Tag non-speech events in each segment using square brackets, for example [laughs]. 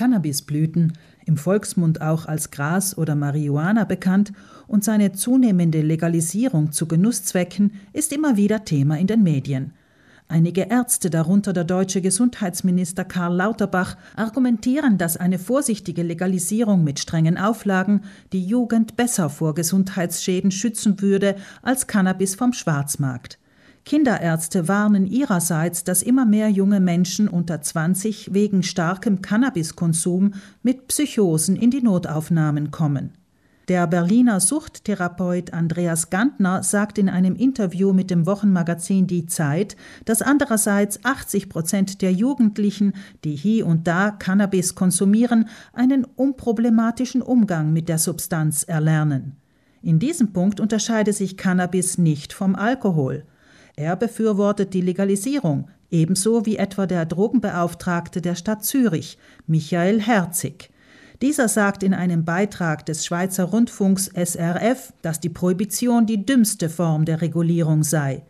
Cannabisblüten, im Volksmund auch als Gras oder Marihuana bekannt, und seine zunehmende Legalisierung zu Genusszwecken ist immer wieder Thema in den Medien. Einige Ärzte, darunter der deutsche Gesundheitsminister Karl Lauterbach, argumentieren, dass eine vorsichtige Legalisierung mit strengen Auflagen die Jugend besser vor Gesundheitsschäden schützen würde als Cannabis vom Schwarzmarkt. Kinderärzte warnen ihrerseits, dass immer mehr junge Menschen unter 20 wegen starkem Cannabiskonsum mit Psychosen in die Notaufnahmen kommen. Der Berliner Suchttherapeut Andreas Gantner sagt in einem Interview mit dem Wochenmagazin Die Zeit, dass andererseits 80 Prozent der Jugendlichen, die hier und da Cannabis konsumieren, einen unproblematischen Umgang mit der Substanz erlernen. In diesem Punkt unterscheide sich Cannabis nicht vom Alkohol. Er befürwortet die Legalisierung, ebenso wie etwa der Drogenbeauftragte der Stadt Zürich, Michael Herzig. Dieser sagt in einem Beitrag des Schweizer Rundfunks SRF, dass die Prohibition die dümmste Form der Regulierung sei.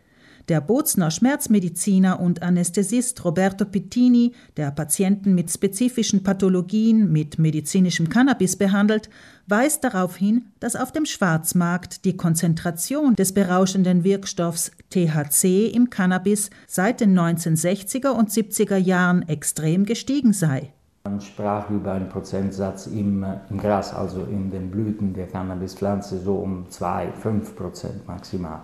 Der Bozner Schmerzmediziner und Anästhesist Roberto Pittini, der Patienten mit spezifischen Pathologien mit medizinischem Cannabis behandelt, weist darauf hin, dass auf dem Schwarzmarkt die Konzentration des berauschenden Wirkstoffs THC im Cannabis seit den 1960er und 70er Jahren extrem gestiegen sei. Man sprach über einen Prozentsatz im, im, Gras, also in den Blüten der Cannabispflanze, so um 2, 5 Prozent maximal.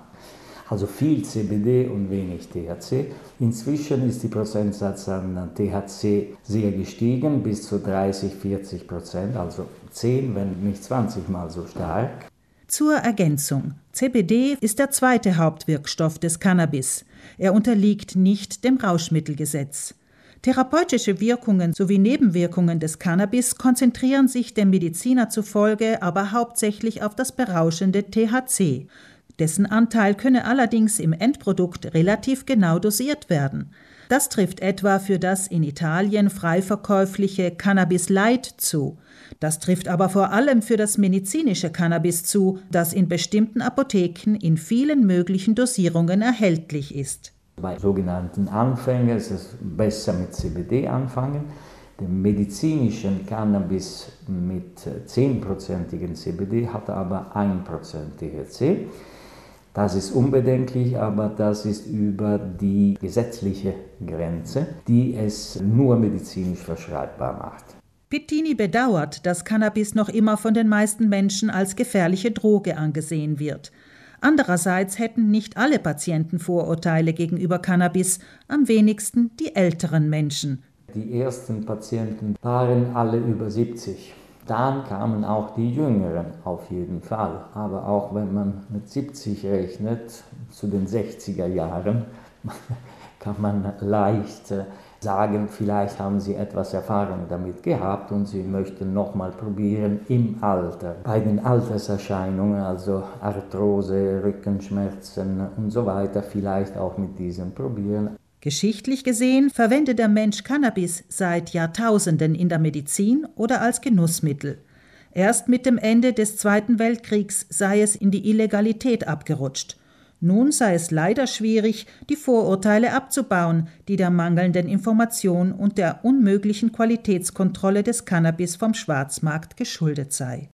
Also viel CBD und wenig THC. Inzwischen ist der Prozentsatz an THC sehr gestiegen, bis zu 30, 40 Prozent, also 10, wenn nicht 20 mal so stark. Zur Ergänzung. CBD ist der zweite Hauptwirkstoff des Cannabis. Er unterliegt nicht dem Rauschmittelgesetz. Therapeutische Wirkungen sowie Nebenwirkungen des Cannabis konzentrieren sich dem Mediziner zufolge aber hauptsächlich auf das berauschende THC. Dessen Anteil könne allerdings im Endprodukt relativ genau dosiert werden. Das trifft etwa für das in Italien frei verkäufliche Cannabis Light zu. Das trifft aber vor allem für das medizinische Cannabis zu, das in bestimmten Apotheken in vielen möglichen Dosierungen erhältlich ist. Bei sogenannten Anfängern ist es besser mit CBD anfangen. Den medizinischen Cannabis mit 10%igen CBD hat aber 1% THC. Das ist unbedenklich, aber das ist über die gesetzliche Grenze, die es nur medizinisch verschreibbar macht. Pittini bedauert, dass Cannabis noch immer von den meisten Menschen als gefährliche Droge angesehen wird. Andererseits hätten nicht alle Patienten Vorurteile gegenüber Cannabis, am wenigsten die älteren Menschen. Die ersten Patienten waren alle über 70. Dann kamen auch die Jüngeren auf jeden Fall. Aber auch wenn man mit 70 rechnet, zu den 60er Jahren, [laughs] kann man leicht äh, sagen, vielleicht haben sie etwas Erfahrung damit gehabt und sie möchten nochmal probieren im Alter. Bei den Alterserscheinungen, also Arthrose, Rückenschmerzen und so weiter, vielleicht auch mit diesem probieren. Geschichtlich gesehen verwendet der Mensch Cannabis seit Jahrtausenden in der Medizin oder als Genussmittel. Erst mit dem Ende des Zweiten Weltkriegs sei es in die Illegalität abgerutscht. Nun sei es leider schwierig, die Vorurteile abzubauen, die der mangelnden Information und der unmöglichen Qualitätskontrolle des Cannabis vom Schwarzmarkt geschuldet sei